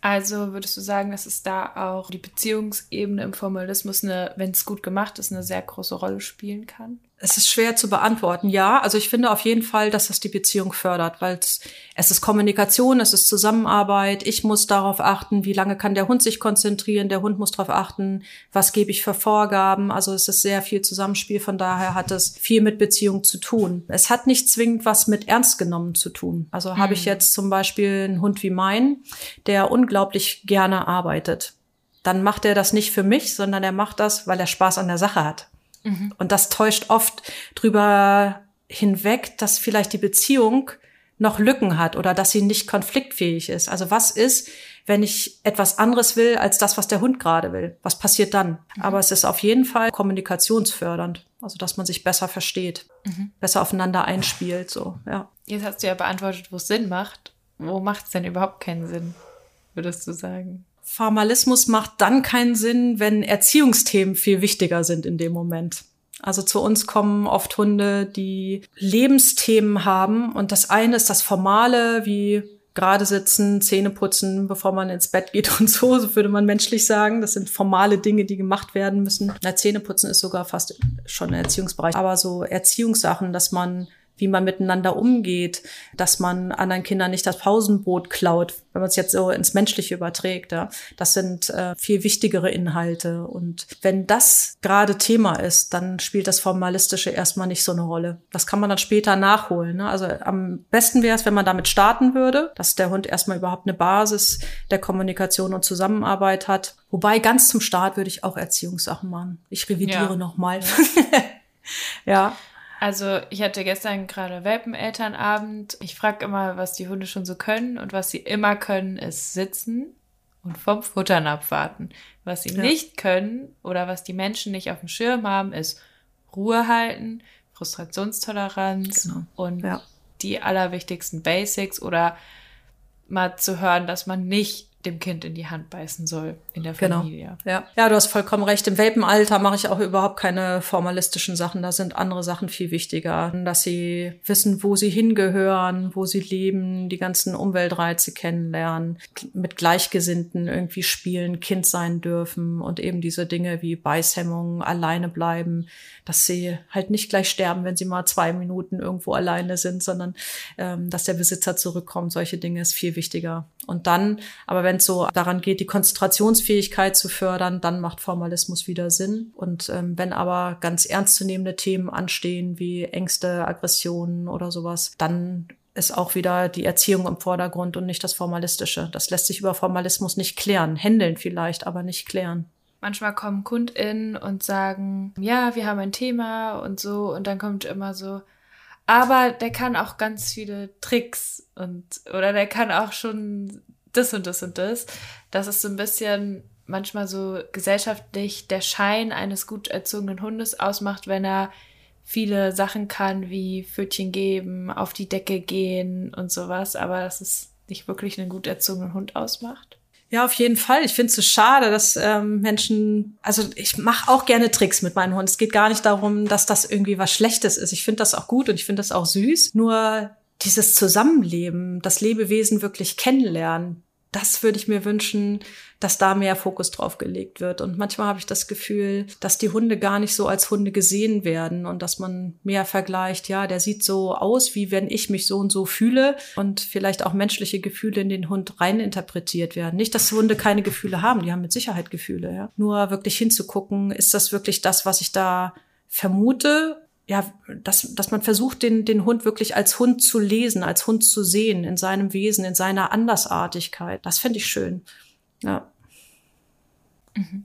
Also würdest du sagen, dass es da auch die Beziehungsebene im Formalismus, wenn es gut gemacht ist, eine sehr große Rolle spielen kann? Es ist schwer zu beantworten. Ja, also ich finde auf jeden Fall, dass das die Beziehung fördert, weil es, es ist Kommunikation, es ist Zusammenarbeit. Ich muss darauf achten, wie lange kann der Hund sich konzentrieren. Der Hund muss darauf achten, was gebe ich für Vorgaben. Also es ist sehr viel Zusammenspiel. Von daher hat es viel mit Beziehung zu tun. Es hat nicht zwingend was mit ernst genommen zu tun. Also mhm. habe ich hm. jetzt zum Beispiel einen Hund wie meinen, der unglaublich gerne arbeitet. Dann macht er das nicht für mich, sondern er macht das, weil er Spaß an der Sache hat. Mhm. Und das täuscht oft drüber hinweg, dass vielleicht die Beziehung noch Lücken hat oder dass sie nicht konfliktfähig ist. Also was ist, wenn ich etwas anderes will als das, was der Hund gerade will? Was passiert dann? Mhm. Aber es ist auf jeden Fall kommunikationsfördernd. Also, dass man sich besser versteht, mhm. besser aufeinander einspielt, so, ja. Jetzt hast du ja beantwortet, wo es Sinn macht. Wo macht es denn überhaupt keinen Sinn, würdest du sagen? Formalismus macht dann keinen Sinn, wenn Erziehungsthemen viel wichtiger sind in dem Moment. Also zu uns kommen oft Hunde, die Lebensthemen haben und das eine ist das Formale, wie gerade sitzen, Zähne putzen, bevor man ins Bett geht und so, so würde man menschlich sagen. Das sind formale Dinge, die gemacht werden müssen. Na, Zähne putzen ist sogar fast schon ein Erziehungsbereich. Aber so Erziehungssachen, dass man wie man miteinander umgeht, dass man anderen Kindern nicht das Pausenbrot klaut, wenn man es jetzt so ins Menschliche überträgt. Ja. Das sind äh, viel wichtigere Inhalte. Und wenn das gerade Thema ist, dann spielt das Formalistische erstmal nicht so eine Rolle. Das kann man dann später nachholen. Ne? Also am besten wäre es, wenn man damit starten würde, dass der Hund erstmal überhaupt eine Basis der Kommunikation und Zusammenarbeit hat. Wobei ganz zum Start würde ich auch Erziehungssachen machen. Ich revidiere ja. nochmal. ja. Also ich hatte gestern gerade Welpenelternabend. Ich frage immer, was die Hunde schon so können und was sie immer können, ist sitzen und vom Futtern abwarten. Was sie ja. nicht können oder was die Menschen nicht auf dem Schirm haben, ist Ruhe halten, Frustrationstoleranz genau. und ja. die allerwichtigsten Basics oder mal zu hören, dass man nicht dem Kind in die Hand beißen soll in der genau. Familie. Genau. Ja. ja, du hast vollkommen recht. Im Welpenalter mache ich auch überhaupt keine formalistischen Sachen. Da sind andere Sachen viel wichtiger, dass sie wissen, wo sie hingehören, wo sie leben, die ganzen Umweltreize kennenlernen, mit Gleichgesinnten irgendwie spielen, Kind sein dürfen und eben diese Dinge wie Beißhemmung, alleine bleiben, dass sie halt nicht gleich sterben, wenn sie mal zwei Minuten irgendwo alleine sind, sondern ähm, dass der Besitzer zurückkommt. Solche Dinge ist viel wichtiger. Und dann, aber wenn es so daran geht, die Konzentrationsfähigkeit zu fördern, dann macht Formalismus wieder Sinn. Und ähm, wenn aber ganz ernstzunehmende Themen anstehen, wie Ängste, Aggressionen oder sowas, dann ist auch wieder die Erziehung im Vordergrund und nicht das Formalistische. Das lässt sich über Formalismus nicht klären. Händeln vielleicht, aber nicht klären. Manchmal kommen KundInnen und sagen, ja, wir haben ein Thema und so, und dann kommt immer so, aber der kann auch ganz viele Tricks und, oder der kann auch schon das und das und das. Das ist so ein bisschen manchmal so gesellschaftlich der Schein eines gut erzogenen Hundes ausmacht, wenn er viele Sachen kann, wie Pfötchen geben, auf die Decke gehen und sowas, aber das ist nicht wirklich einen gut erzogenen Hund ausmacht. Ja, auf jeden Fall. Ich finde es so schade, dass ähm, Menschen, also ich mache auch gerne Tricks mit meinen Hunden. Es geht gar nicht darum, dass das irgendwie was Schlechtes ist. Ich finde das auch gut und ich finde das auch süß. Nur dieses Zusammenleben, das Lebewesen wirklich kennenlernen, das würde ich mir wünschen, dass da mehr Fokus drauf gelegt wird. Und manchmal habe ich das Gefühl, dass die Hunde gar nicht so als Hunde gesehen werden und dass man mehr vergleicht, ja, der sieht so aus, wie wenn ich mich so und so fühle und vielleicht auch menschliche Gefühle in den Hund reininterpretiert werden. Nicht, dass Hunde keine Gefühle haben, die haben mit Sicherheit Gefühle, ja. Nur wirklich hinzugucken, ist das wirklich das, was ich da vermute ja, dass, dass man versucht, den, den Hund wirklich als Hund zu lesen, als Hund zu sehen, in seinem Wesen, in seiner Andersartigkeit. Das fände ich schön. Ja. Mhm.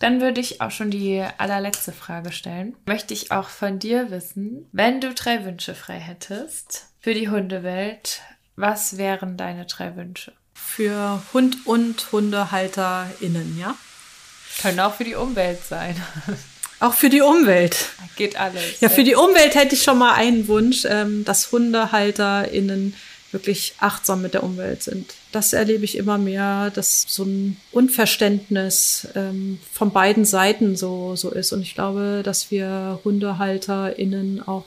Dann würde ich auch schon die allerletzte Frage stellen. Möchte ich auch von dir wissen, wenn du drei Wünsche frei hättest für die Hundewelt, was wären deine drei Wünsche? Für Hund und HundehalterInnen, ja? Können auch für die Umwelt sein. Auch für die Umwelt. Geht alles. Ja, für die Umwelt hätte ich schon mal einen Wunsch, ähm, dass HundehalterInnen wirklich achtsam mit der Umwelt sind. das erlebe ich immer mehr, dass so ein Unverständnis ähm, von beiden Seiten so, so ist. Und ich glaube, dass wir HundehalterInnen auch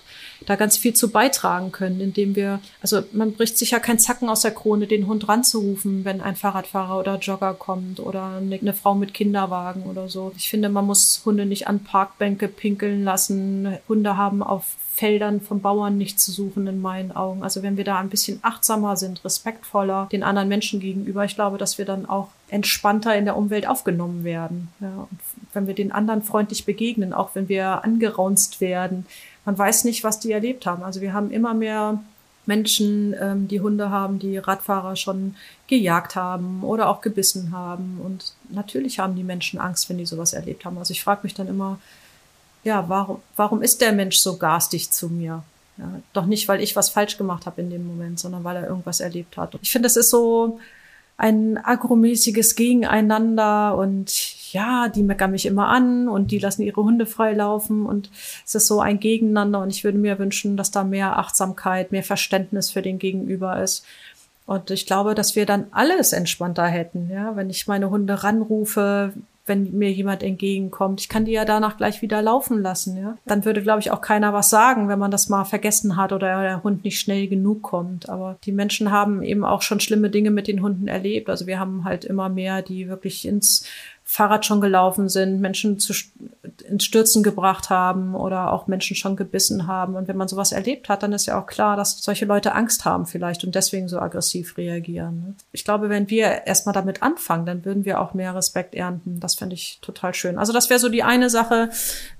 da ganz viel zu beitragen können, indem wir, also man bricht sich ja kein Zacken aus der Krone, den Hund ranzurufen, wenn ein Fahrradfahrer oder Jogger kommt oder eine, Frau mit Kinderwagen oder so. Ich finde, man muss Hunde nicht an Parkbänke pinkeln lassen. Hunde haben auf Feldern von Bauern nicht zu suchen in meinen Augen. Also wenn wir da ein bisschen achtsamer sind, respektvoller den anderen Menschen gegenüber, ich glaube, dass wir dann auch entspannter in der Umwelt aufgenommen werden. Ja, wenn wir den anderen freundlich begegnen, auch wenn wir angeraunzt werden, man weiß nicht, was die erlebt haben. Also wir haben immer mehr Menschen, ähm, die Hunde haben, die Radfahrer schon gejagt haben oder auch gebissen haben. Und natürlich haben die Menschen Angst, wenn die sowas erlebt haben. Also ich frage mich dann immer, ja, warum, warum ist der Mensch so garstig zu mir? Ja, doch nicht, weil ich was falsch gemacht habe in dem Moment, sondern weil er irgendwas erlebt hat. Ich finde, es ist so ein agromäßiges Gegeneinander und ja, die meckern mich immer an und die lassen ihre Hunde frei laufen und es ist so ein Gegeneinander und ich würde mir wünschen, dass da mehr Achtsamkeit, mehr Verständnis für den Gegenüber ist. Und ich glaube, dass wir dann alles entspannter hätten, ja, wenn ich meine Hunde ranrufe, wenn mir jemand entgegenkommt. Ich kann die ja danach gleich wieder laufen lassen, ja. Dann würde, glaube ich, auch keiner was sagen, wenn man das mal vergessen hat oder der Hund nicht schnell genug kommt. Aber die Menschen haben eben auch schon schlimme Dinge mit den Hunden erlebt. Also wir haben halt immer mehr, die wirklich ins Fahrrad schon gelaufen sind, Menschen zu, ins Stürzen gebracht haben oder auch Menschen schon gebissen haben. Und wenn man sowas erlebt hat, dann ist ja auch klar, dass solche Leute Angst haben vielleicht und deswegen so aggressiv reagieren. Ne? Ich glaube, wenn wir erstmal damit anfangen, dann würden wir auch mehr Respekt ernten. Das fände ich total schön. Also das wäre so die eine Sache,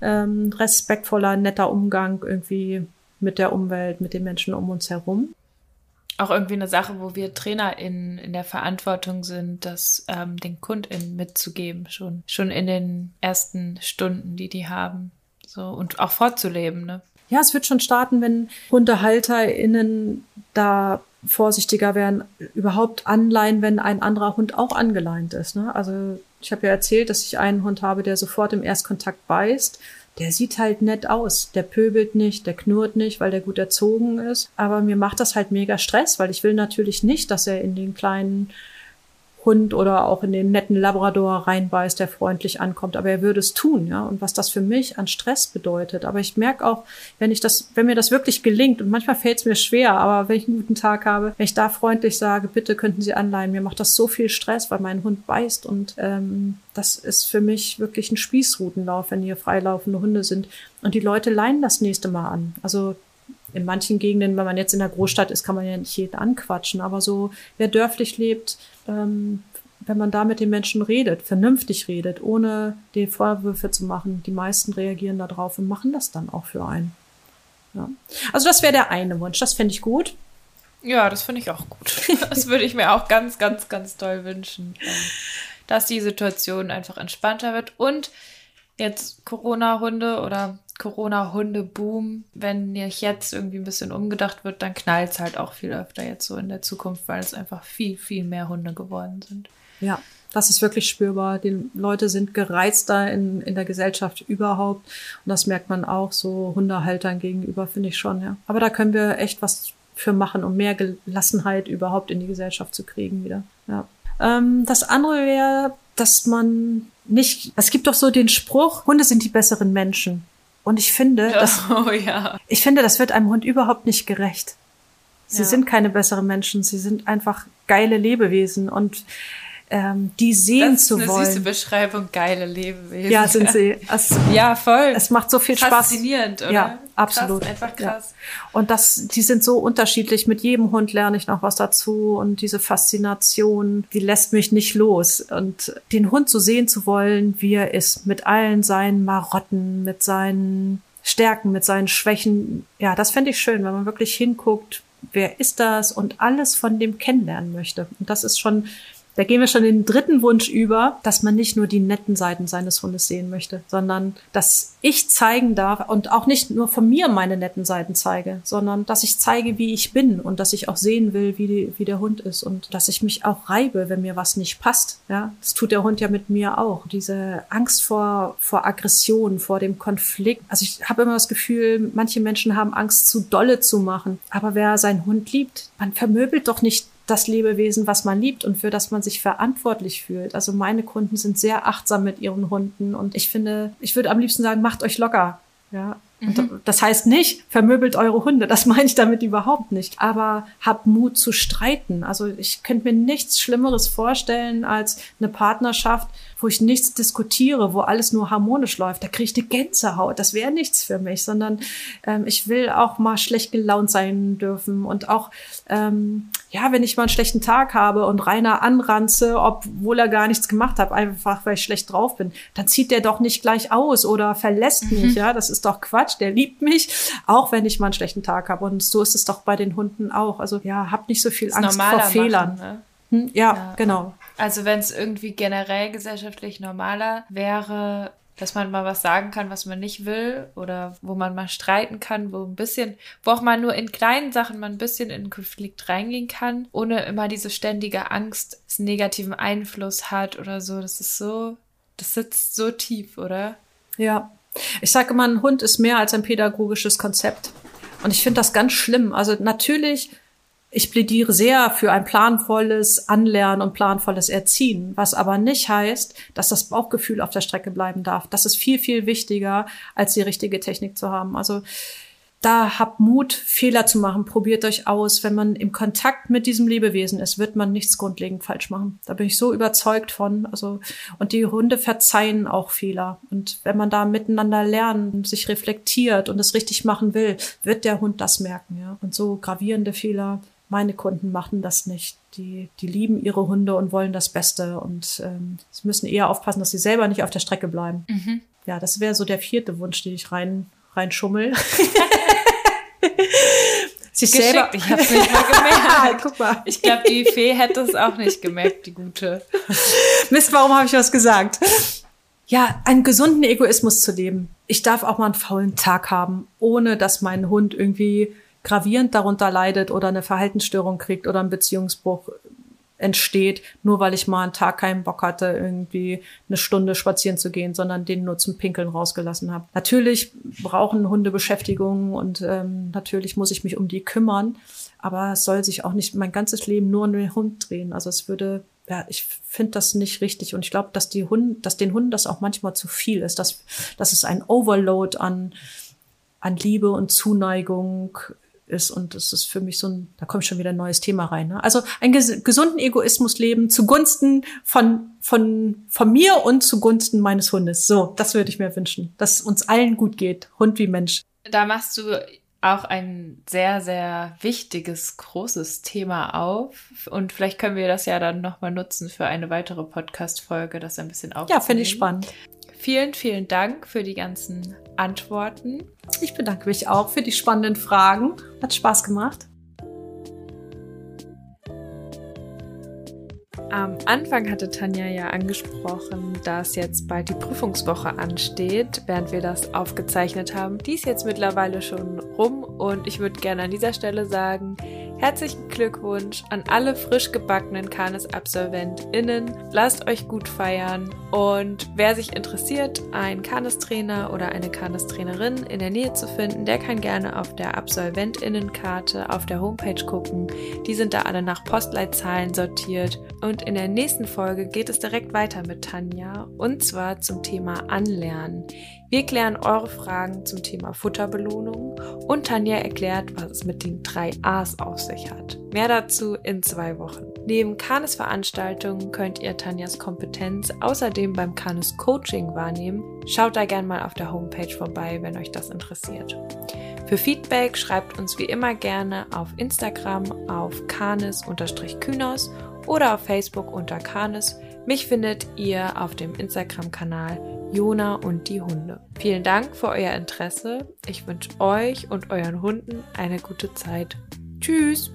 ähm, respektvoller, netter Umgang irgendwie mit der Umwelt, mit den Menschen um uns herum auch irgendwie eine Sache, wo wir Trainer in, in der Verantwortung sind, das ähm, den KundInnen mitzugeben, schon, schon in den ersten Stunden, die die haben. So, und auch vorzuleben, ne? Ja, es wird schon starten, wenn HundehalterInnen da vorsichtiger werden, überhaupt anleihen, wenn ein anderer Hund auch angeleint ist. Ne? Also ich habe ja erzählt, dass ich einen Hund habe, der sofort im Erstkontakt beißt der sieht halt nett aus. Der pöbelt nicht, der knurrt nicht, weil der gut erzogen ist. Aber mir macht das halt mega Stress, weil ich will natürlich nicht, dass er in den kleinen Hund oder auch in den netten Labrador reinbeißt, der freundlich ankommt. Aber er würde es tun, ja. Und was das für mich an Stress bedeutet. Aber ich merke auch, wenn ich das, wenn mir das wirklich gelingt, und manchmal fällt es mir schwer, aber wenn ich einen guten Tag habe, wenn ich da freundlich sage, bitte könnten Sie anleihen, mir macht das so viel Stress, weil mein Hund beißt. Und ähm, das ist für mich wirklich ein Spießrutenlauf, wenn hier freilaufende Hunde sind. Und die Leute leihen das nächste Mal an. Also in manchen Gegenden, wenn man jetzt in der Großstadt ist, kann man ja nicht jeden anquatschen. Aber so, wer dörflich lebt, ähm, wenn man da mit den Menschen redet, vernünftig redet, ohne die Vorwürfe zu machen, die meisten reagieren darauf und machen das dann auch für einen. Ja. Also das wäre der eine Wunsch. Das fände ich gut. Ja, das finde ich auch gut. Das würde ich mir auch ganz, ganz, ganz toll wünschen, ähm, dass die Situation einfach entspannter wird und jetzt Corona-Hunde oder Corona-Hunde-Boom, wenn nicht jetzt irgendwie ein bisschen umgedacht wird, dann knallt es halt auch viel öfter jetzt so in der Zukunft, weil es einfach viel, viel mehr Hunde geworden sind. Ja, das ist wirklich spürbar. Die Leute sind gereizter in, in der Gesellschaft überhaupt. Und das merkt man auch so Hundehaltern gegenüber, finde ich schon, ja. Aber da können wir echt was für machen, um mehr Gelassenheit überhaupt in die Gesellschaft zu kriegen wieder. Ja. Ähm, das andere wäre, dass man nicht, es gibt doch so den Spruch, Hunde sind die besseren Menschen. Und ich finde, das, oh, ja. ich finde, das wird einem Hund überhaupt nicht gerecht. Sie ja. sind keine besseren Menschen, sie sind einfach geile Lebewesen und ähm, die sehen zu wollen. Das ist eine süße Beschreibung, geile Lebewesen. Ja, sind sie. Es, ja, voll. Es macht so viel Faszinierend, Spaß. Faszinierend, oder? Ja, absolut. Krass, einfach krass. Ja. Und das, die sind so unterschiedlich. Mit jedem Hund lerne ich noch was dazu und diese Faszination, die lässt mich nicht los. Und den Hund so sehen zu wollen, wie er ist, mit allen seinen Marotten, mit seinen Stärken, mit seinen Schwächen. Ja, das fände ich schön, wenn man wirklich hinguckt, wer ist das und alles von dem kennenlernen möchte. Und das ist schon da gehen wir schon den dritten Wunsch über, dass man nicht nur die netten Seiten seines Hundes sehen möchte, sondern dass ich zeigen darf und auch nicht nur von mir meine netten Seiten zeige, sondern dass ich zeige, wie ich bin und dass ich auch sehen will, wie, die, wie der Hund ist und dass ich mich auch reibe, wenn mir was nicht passt. Ja, das tut der Hund ja mit mir auch. Diese Angst vor, vor Aggression, vor dem Konflikt. Also ich habe immer das Gefühl, manche Menschen haben Angst, zu dolle zu machen. Aber wer seinen Hund liebt, man vermöbelt doch nicht das Lebewesen, was man liebt und für das man sich verantwortlich fühlt. Also meine Kunden sind sehr achtsam mit ihren Hunden und ich finde, ich würde am liebsten sagen, macht euch locker. Ja, Mhm. Das heißt nicht, vermöbelt eure Hunde, das meine ich damit überhaupt nicht. Aber habt Mut zu streiten. Also ich könnte mir nichts Schlimmeres vorstellen als eine Partnerschaft, wo ich nichts diskutiere, wo alles nur harmonisch läuft. Da kriege ich die Gänsehaut. Das wäre nichts für mich, sondern ähm, ich will auch mal schlecht gelaunt sein dürfen und auch ähm, ja, wenn ich mal einen schlechten Tag habe und Rainer anranze, obwohl er gar nichts gemacht hat, einfach weil ich schlecht drauf bin, dann zieht der doch nicht gleich aus oder verlässt mhm. mich. Ja, das ist doch Quatsch. Der liebt mich, auch wenn ich mal einen schlechten Tag habe. Und so ist es doch bei den Hunden auch. Also ja, habt nicht so viel Angst vor Fehlern. ne? hm, ja, ja, genau. Also wenn es irgendwie generell gesellschaftlich normaler wäre, dass man mal was sagen kann, was man nicht will oder wo man mal streiten kann, wo ein bisschen, wo auch mal nur in kleinen Sachen man ein bisschen in Konflikt reingehen kann, ohne immer diese ständige Angst, dass einen negativen Einfluss hat oder so. Das ist so, das sitzt so tief, oder? Ja. Ich sage immer, ein Hund ist mehr als ein pädagogisches Konzept. Und ich finde das ganz schlimm. Also natürlich ich plädiere sehr für ein planvolles Anlernen und planvolles Erziehen, was aber nicht heißt, dass das Bauchgefühl auf der Strecke bleiben darf. Das ist viel, viel wichtiger, als die richtige Technik zu haben. Also da habt Mut, Fehler zu machen, probiert euch aus. Wenn man im Kontakt mit diesem Lebewesen ist, wird man nichts grundlegend falsch machen. Da bin ich so überzeugt von. Also, und die Hunde verzeihen auch Fehler. Und wenn man da miteinander lernt, sich reflektiert und es richtig machen will, wird der Hund das merken, ja. Und so gravierende Fehler meine Kunden machen das nicht. Die, die lieben ihre Hunde und wollen das Beste und ähm, sie müssen eher aufpassen, dass sie selber nicht auf der Strecke bleiben. Mhm. Ja, das wäre so der vierte Wunsch, den ich rein reinschummel. sich Geschickt. selber. Ich hab's nicht mal gemerkt. Guck mal. Ich glaube, die Fee hätte es auch nicht gemerkt, die gute. Mist, warum habe ich was gesagt? Ja, einen gesunden Egoismus zu leben. Ich darf auch mal einen faulen Tag haben, ohne dass mein Hund irgendwie gravierend darunter leidet oder eine Verhaltensstörung kriegt oder ein Beziehungsbruch entsteht, nur weil ich mal einen Tag keinen Bock hatte, irgendwie eine Stunde spazieren zu gehen, sondern den nur zum Pinkeln rausgelassen habe. Natürlich brauchen Hunde Beschäftigung und ähm, natürlich muss ich mich um die kümmern, aber es soll sich auch nicht mein ganzes Leben nur um den Hund drehen. Also es würde ja, ich finde das nicht richtig und ich glaube, dass die Hunde, dass den Hunden das auch manchmal zu viel ist, dass, dass es ein Overload an, an Liebe und Zuneigung ist. Und das ist für mich so ein, da kommt schon wieder ein neues Thema rein. Ne? Also einen ges gesunden Egoismus leben zugunsten von, von, von mir und zugunsten meines Hundes. So, das würde ich mir wünschen, dass uns allen gut geht, Hund wie Mensch. Da machst du auch ein sehr, sehr wichtiges, großes Thema auf. Und vielleicht können wir das ja dann nochmal nutzen für eine weitere Podcast-Folge, das ein bisschen aufzunehmen. Ja, finde ich spannend. Vielen, vielen Dank für die ganzen Antworten. Ich bedanke mich auch für die spannenden Fragen. Hat Spaß gemacht. Am Anfang hatte Tanja ja angesprochen, dass jetzt bald die Prüfungswoche ansteht, während wir das aufgezeichnet haben. Die ist jetzt mittlerweile schon rum und ich würde gerne an dieser Stelle sagen, Herzlichen Glückwunsch an alle frisch gebackenen Kanes-AbsolventInnen. Lasst euch gut feiern. Und wer sich interessiert, einen Kanes-Trainer oder eine Kanes-Trainerin in der Nähe zu finden, der kann gerne auf der AbsolventInnenkarte auf der Homepage gucken. Die sind da alle nach Postleitzahlen sortiert. Und in der nächsten Folge geht es direkt weiter mit Tanja und zwar zum Thema Anlernen. Wir klären eure Fragen zum Thema Futterbelohnung und Tanja erklärt, was es mit den drei A's auf sich hat. Mehr dazu in zwei Wochen. Neben Kanes Veranstaltungen könnt ihr Tanjas Kompetenz außerdem beim Kanes Coaching wahrnehmen. Schaut da gerne mal auf der Homepage vorbei, wenn euch das interessiert. Für Feedback schreibt uns wie immer gerne auf Instagram auf kanes-kynos oder auf Facebook unter Kanes. Mich findet ihr auf dem Instagram-Kanal Jona und die Hunde. Vielen Dank für euer Interesse. Ich wünsche euch und euren Hunden eine gute Zeit. Tschüss!